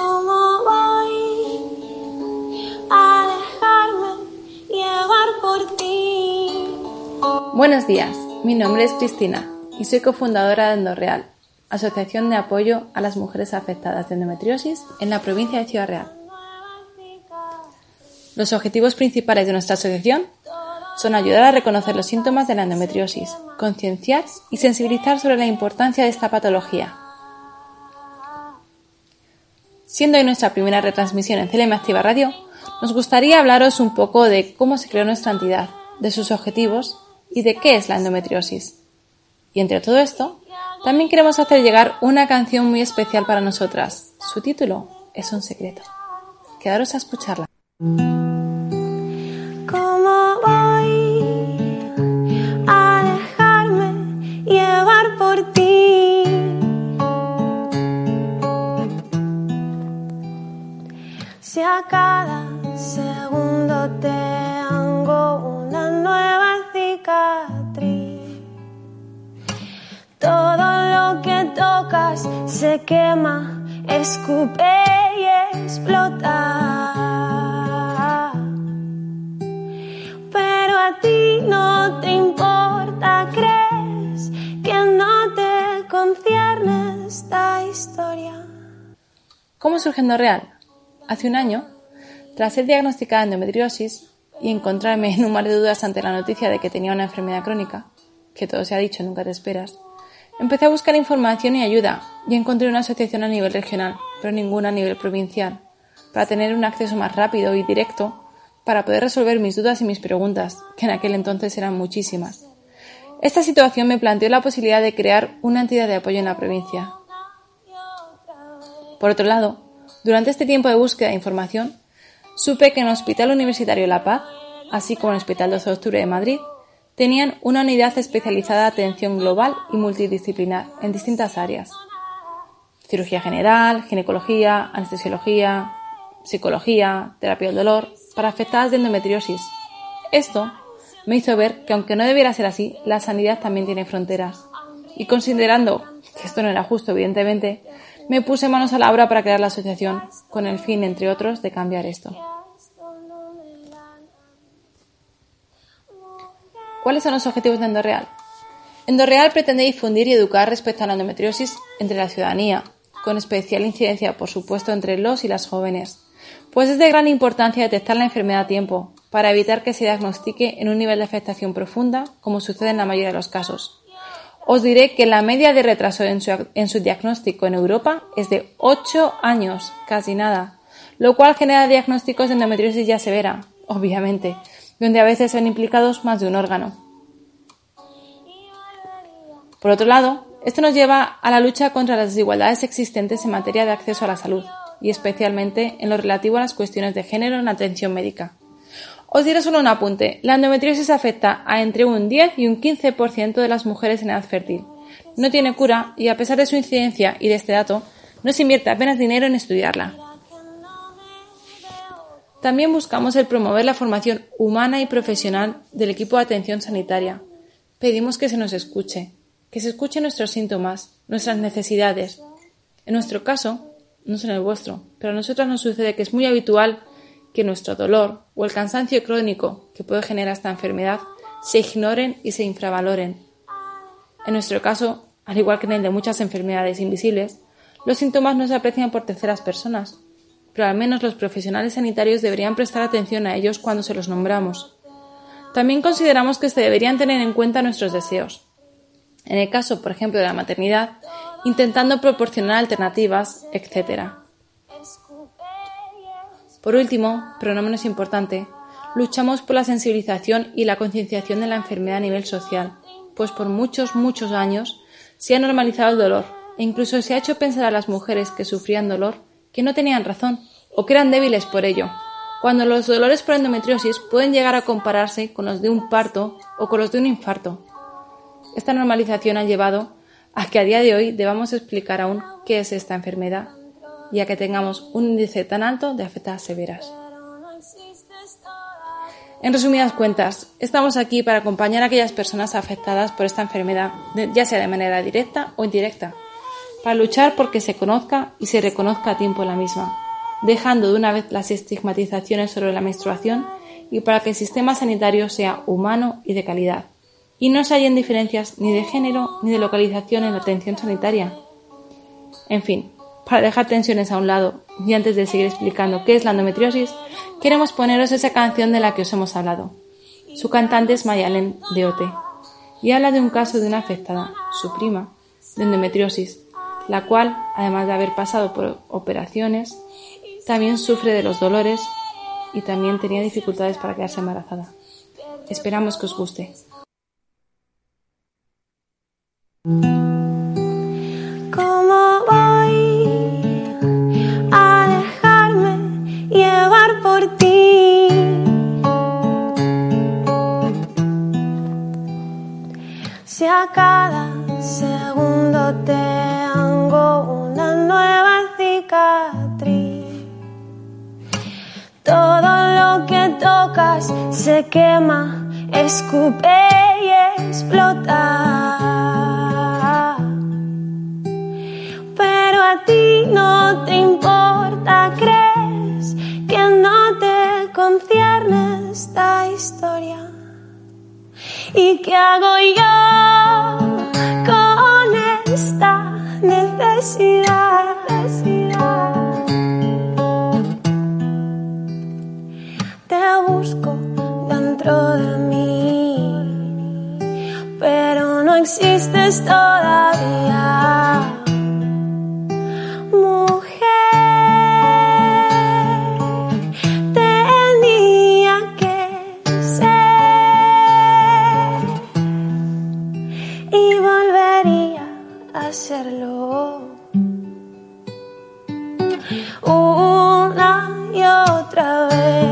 ¿Cómo voy a dejarme llevar por ti? Buenos días, mi nombre es Cristina y soy cofundadora de Endorreal, Asociación de Apoyo a las Mujeres Afectadas de Endometriosis en la provincia de Ciudad Real. Los objetivos principales de nuestra asociación son ayudar a reconocer los síntomas de la endometriosis, concienciar y sensibilizar sobre la importancia de esta patología. Siendo hoy nuestra primera retransmisión en CLM Activa Radio, nos gustaría hablaros un poco de cómo se creó nuestra entidad, de sus objetivos y de qué es la endometriosis. Y entre todo esto, también queremos hacer llegar una canción muy especial para nosotras. Su título es un secreto. Quedaros a escucharla. Cada segundo tengo una nueva cicatriz, todo lo que tocas se quema, escupe y explota. Pero a ti no te importa, crees que no te concierne esta historia. ¿Cómo surge Endorreal? Hace un año, tras ser diagnosticada endometriosis y encontrarme en un mar de dudas ante la noticia de que tenía una enfermedad crónica, que todo se ha dicho, nunca te esperas, empecé a buscar información y ayuda y encontré una asociación a nivel regional, pero ninguna a nivel provincial, para tener un acceso más rápido y directo para poder resolver mis dudas y mis preguntas, que en aquel entonces eran muchísimas. Esta situación me planteó la posibilidad de crear una entidad de apoyo en la provincia. Por otro lado, durante este tiempo de búsqueda de información, supe que en el Hospital Universitario La Paz, así como en el Hospital 12 de Octubre de Madrid, tenían una unidad especializada de atención global y multidisciplinar en distintas áreas. Cirugía general, ginecología, anestesiología, psicología, terapia del dolor, para afectadas de endometriosis. Esto me hizo ver que aunque no debiera ser así, la sanidad también tiene fronteras. Y considerando que esto no era justo, evidentemente, me puse manos a la obra para crear la asociación, con el fin, entre otros, de cambiar esto. ¿Cuáles son los objetivos de Endorreal? Endorreal pretende difundir y educar respecto a la endometriosis entre la ciudadanía, con especial incidencia, por supuesto, entre los y las jóvenes, pues es de gran importancia detectar la enfermedad a tiempo, para evitar que se diagnostique en un nivel de afectación profunda, como sucede en la mayoría de los casos. Os diré que la media de retraso en su, diagnóstico en Europa es de 8 años, casi nada, lo cual genera diagnósticos de endometriosis ya severa, obviamente, donde a veces son implicados más de un órgano. Por otro lado, esto nos lleva a la lucha contra las desigualdades existentes en materia de acceso a la salud, y especialmente en lo relativo a las cuestiones de género en atención médica. Os diré solo un apunte. La endometriosis afecta a entre un 10 y un 15% de las mujeres en edad fértil. No tiene cura y a pesar de su incidencia y de este dato, no se invierte apenas dinero en estudiarla. También buscamos el promover la formación humana y profesional del equipo de atención sanitaria. Pedimos que se nos escuche, que se escuchen nuestros síntomas, nuestras necesidades. En nuestro caso, no sé en el vuestro, pero a nosotras nos sucede que es muy habitual que nuestro dolor o el cansancio crónico que puede generar esta enfermedad se ignoren y se infravaloren. En nuestro caso, al igual que en el de muchas enfermedades invisibles, los síntomas no se aprecian por terceras personas, pero al menos los profesionales sanitarios deberían prestar atención a ellos cuando se los nombramos. También consideramos que se deberían tener en cuenta nuestros deseos. En el caso, por ejemplo, de la maternidad, intentando proporcionar alternativas, etc. Por último, pero no menos importante, luchamos por la sensibilización y la concienciación de la enfermedad a nivel social, pues por muchos, muchos años se ha normalizado el dolor e incluso se ha hecho pensar a las mujeres que sufrían dolor que no tenían razón o que eran débiles por ello, cuando los dolores por endometriosis pueden llegar a compararse con los de un parto o con los de un infarto. Esta normalización ha llevado a que a día de hoy debamos explicar aún qué es esta enfermedad y que tengamos un índice tan alto de afectadas severas. En resumidas cuentas, estamos aquí para acompañar a aquellas personas afectadas por esta enfermedad, ya sea de manera directa o indirecta, para luchar por que se conozca y se reconozca a tiempo la misma, dejando de una vez las estigmatizaciones sobre la menstruación y para que el sistema sanitario sea humano y de calidad, y no se hallen diferencias ni de género ni de localización en la atención sanitaria. En fin, para dejar tensiones a un lado y antes de seguir explicando qué es la endometriosis, queremos poneros esa canción de la que os hemos hablado. Su cantante es Mayalen de Ote y habla de un caso de una afectada, su prima, de endometriosis, la cual, además de haber pasado por operaciones, también sufre de los dolores y también tenía dificultades para quedarse embarazada. Esperamos que os guste. Cada segundo tengo una nueva cicatriz, todo lo que tocas se quema, escupe y explota. Pero a ti no te importa, crees que no te concierne esta historia. ¿Y qué hago yo con esta necesidad? Te busco dentro de mí, pero no existes todavía. Otra vez.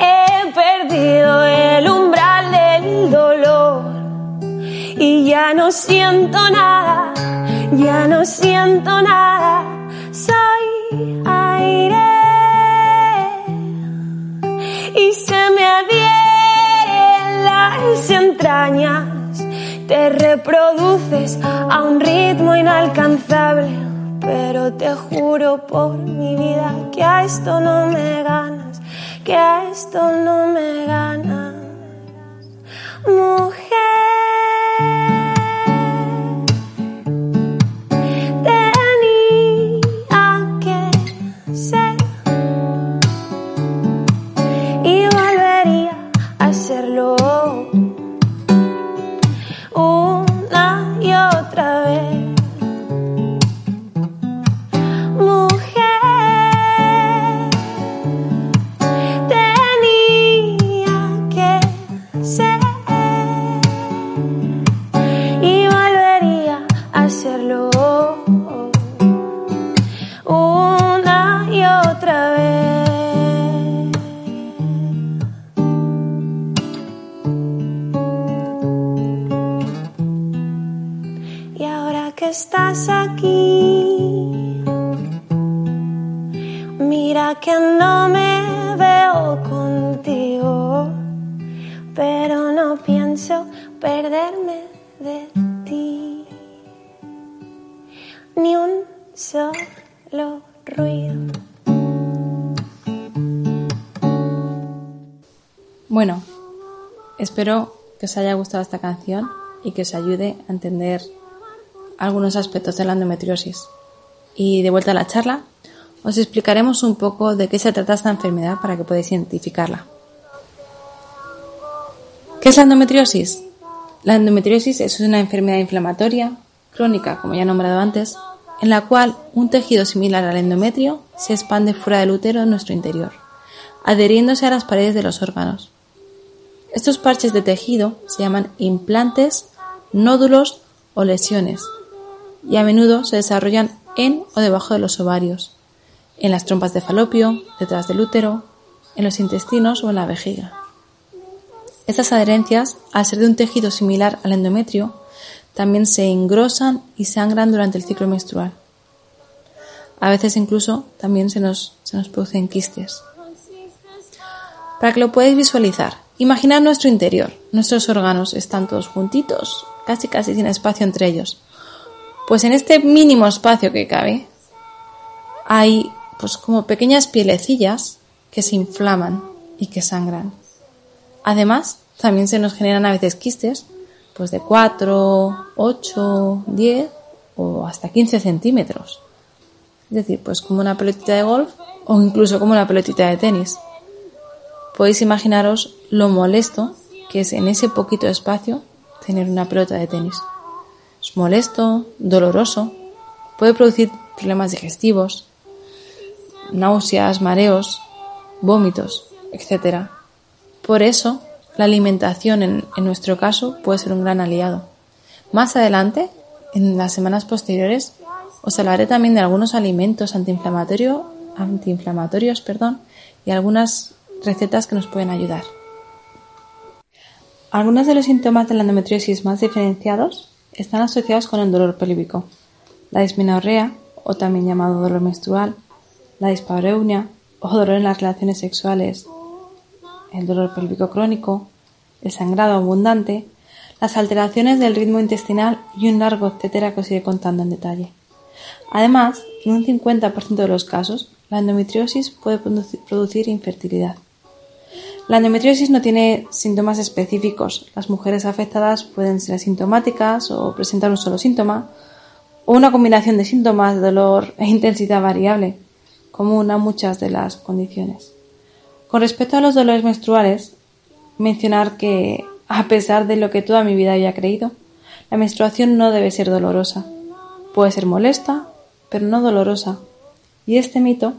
He perdido el umbral del dolor y ya no siento nada, ya no siento nada, soy aire y se me adhieren las entrañas, te reproduces a un ritmo inalcanzable, pero te juro por mi vida que a esto no me ganas, que a esto no me ganas. No pienso perderme de ti. Ni un solo ruido. Bueno, espero que os haya gustado esta canción y que os ayude a entender algunos aspectos de la endometriosis. Y de vuelta a la charla, os explicaremos un poco de qué se trata esta enfermedad para que podáis identificarla. ¿Qué es la endometriosis? La endometriosis es una enfermedad inflamatoria, crónica, como ya he nombrado antes, en la cual un tejido similar al endometrio se expande fuera del útero en nuestro interior, adheriéndose a las paredes de los órganos. Estos parches de tejido se llaman implantes, nódulos o lesiones y a menudo se desarrollan en o debajo de los ovarios, en las trompas de falopio, detrás del útero, en los intestinos o en la vejiga. Estas adherencias, al ser de un tejido similar al endometrio, también se engrosan y sangran durante el ciclo menstrual. A veces incluso también se nos, se nos producen quistes. Para que lo podáis visualizar, imaginad nuestro interior. Nuestros órganos están todos juntitos, casi casi sin espacio entre ellos. Pues en este mínimo espacio que cabe, hay pues como pequeñas pielecillas que se inflaman y que sangran. Además, también se nos generan a veces quistes, pues de 4, 8, 10 o hasta 15 centímetros. Es decir, pues como una pelotita de golf o incluso como una pelotita de tenis. Podéis imaginaros lo molesto que es en ese poquito espacio tener una pelota de tenis. Es molesto, doloroso, puede producir problemas digestivos, náuseas, mareos, vómitos, etc. Por eso, la alimentación en, nuestro caso puede ser un gran aliado. Más adelante, en las semanas posteriores, os hablaré también de algunos alimentos antiinflamatorios, y algunas recetas que nos pueden ayudar. Algunos de los síntomas de la endometriosis más diferenciados están asociados con el dolor pélvico, la dismenorrea, o también llamado dolor menstrual, la dispareunia o dolor en las relaciones sexuales, el dolor pélvico crónico, el sangrado abundante, las alteraciones del ritmo intestinal y un largo etcétera que os iré contando en detalle. Además, en un 50% de los casos, la endometriosis puede producir infertilidad. La endometriosis no tiene síntomas específicos. Las mujeres afectadas pueden ser asintomáticas o presentar un solo síntoma, o una combinación de síntomas de dolor e intensidad variable, común a muchas de las condiciones. Con respecto a los dolores menstruales, mencionar que, a pesar de lo que toda mi vida había creído, la menstruación no debe ser dolorosa. Puede ser molesta, pero no dolorosa. Y este mito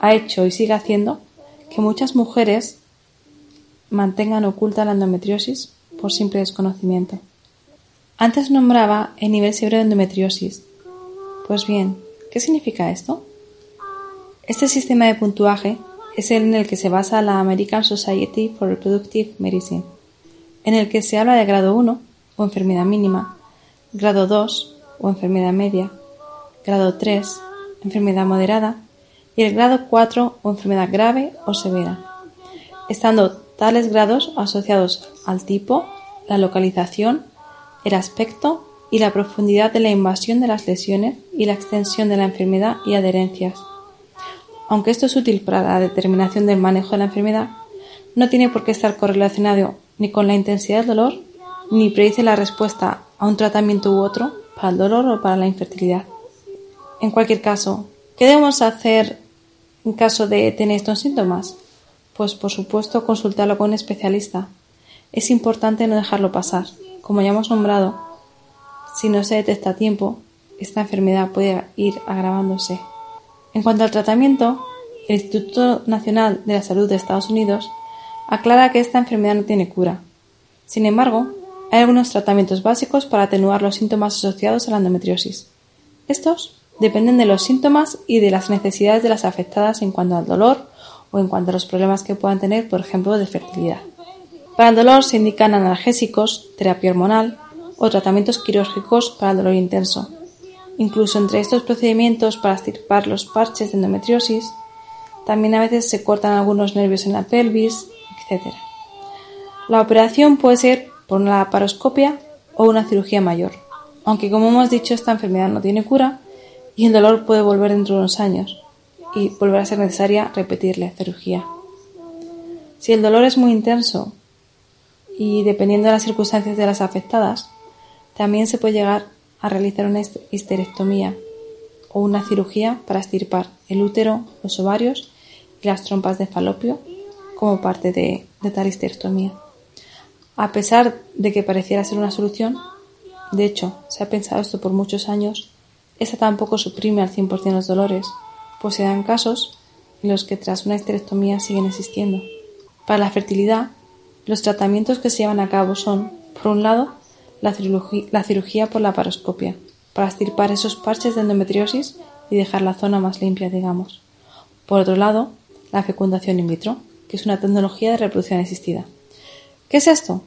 ha hecho y sigue haciendo que muchas mujeres mantengan oculta la endometriosis por simple desconocimiento. Antes nombraba el nivel severo de endometriosis. Pues bien, ¿qué significa esto? Este sistema de puntuaje es el en el que se basa la American Society for Reproductive Medicine, en el que se habla de grado 1 o enfermedad mínima, grado 2 o enfermedad media, grado 3 enfermedad moderada y el grado 4 o enfermedad grave o severa, estando tales grados asociados al tipo, la localización, el aspecto y la profundidad de la invasión de las lesiones y la extensión de la enfermedad y adherencias. Aunque esto es útil para la determinación del manejo de la enfermedad, no tiene por qué estar correlacionado ni con la intensidad del dolor, ni predice la respuesta a un tratamiento u otro para el dolor o para la infertilidad. En cualquier caso, ¿qué debemos hacer en caso de tener estos síntomas? Pues por supuesto consultarlo con un especialista. Es importante no dejarlo pasar. Como ya hemos nombrado, si no se detecta a tiempo, esta enfermedad puede ir agravándose. En cuanto al tratamiento, el Instituto Nacional de la Salud de Estados Unidos aclara que esta enfermedad no tiene cura. Sin embargo, hay algunos tratamientos básicos para atenuar los síntomas asociados a la endometriosis. Estos dependen de los síntomas y de las necesidades de las afectadas en cuanto al dolor o en cuanto a los problemas que puedan tener, por ejemplo, de fertilidad. Para el dolor se indican analgésicos, terapia hormonal o tratamientos quirúrgicos para el dolor intenso. Incluso entre estos procedimientos para extirpar los parches de endometriosis, también a veces se cortan algunos nervios en la pelvis, etc. La operación puede ser por una laparoscopia o una cirugía mayor, aunque como hemos dicho esta enfermedad no tiene cura y el dolor puede volver dentro de unos años y volver a ser necesaria repetir la cirugía. Si el dolor es muy intenso y dependiendo de las circunstancias de las afectadas, también se puede llegar a realizar una histerectomía o una cirugía para estirpar el útero, los ovarios y las trompas de falopio como parte de, tal histerectomía. A pesar de que pareciera ser una solución, de hecho, se ha pensado esto por muchos años, esta tampoco suprime al 100% los dolores, pues se dan casos en los que tras una histerectomía siguen existiendo. Para la fertilidad, los tratamientos que se llevan a cabo son, por un lado, la cirugía, por la paroscopia para estirpar esos parches de endometriosis y dejar la zona más limpia, digamos. Por otro lado, la fecundación in vitro, que es una tecnología de reproducción asistida. ¿Qué es esto?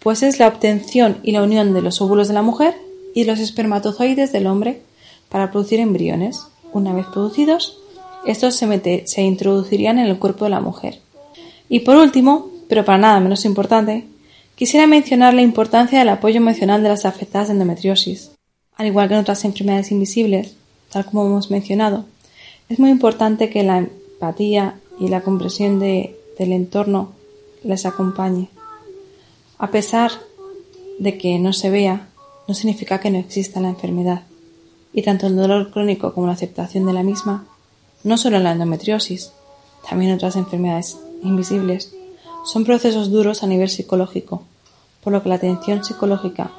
Pues es la obtención y la unión de los óvulos de la mujer y los espermatozoides del hombre para producir embriones. Una vez producidos, estos se introducirían en el cuerpo de la mujer. Y por último, pero para nada menos importante, quisiera mencionar la importancia del apoyo emocional de las afectadas de endometriosis. Al igual que en otras enfermedades invisibles, tal como hemos mencionado, es muy importante que la empatía y la comprensión del entorno les acompañe. A pesar de que no se vea, no significa que no exista la enfermedad. Y tanto el dolor crónico como la aceptación de la misma, no solo la endometriosis, también otras enfermedades invisibles, son procesos duros a nivel psicológico, por lo que la atención psicológica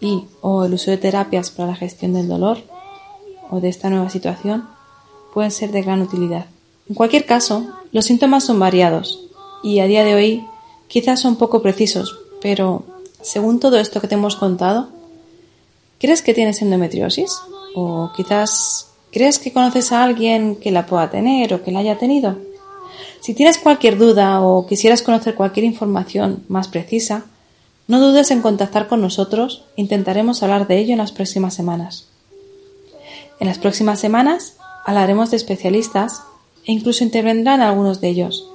y o el uso de terapias para la gestión del dolor o de esta nueva situación pueden ser de gran utilidad. En cualquier caso, los síntomas son variados y a día de hoy quizás son poco precisos, pero según todo esto que te hemos contado, ¿crees que tienes endometriosis? ¿O quizás crees que conoces a alguien que la pueda tener o que la haya tenido? Si tienes cualquier duda o quisieras conocer cualquier información más precisa, no dudes en contactar con nosotros, intentaremos hablar de ello en las próximas semanas. En las próximas semanas hablaremos de especialistas e incluso intervendrán algunos de ellos,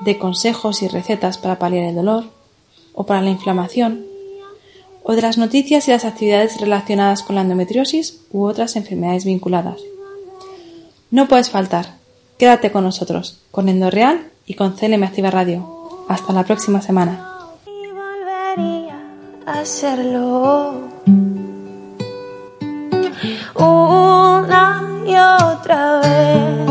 de consejos y recetas para paliar el dolor o para la inflamación, o de las noticias y las actividades relacionadas con la endometriosis u otras enfermedades vinculadas. No puedes faltar. Quédate con nosotros, con Endoreal y con CLM Activa Radio. Hasta la próxima semana. Una y otra vez.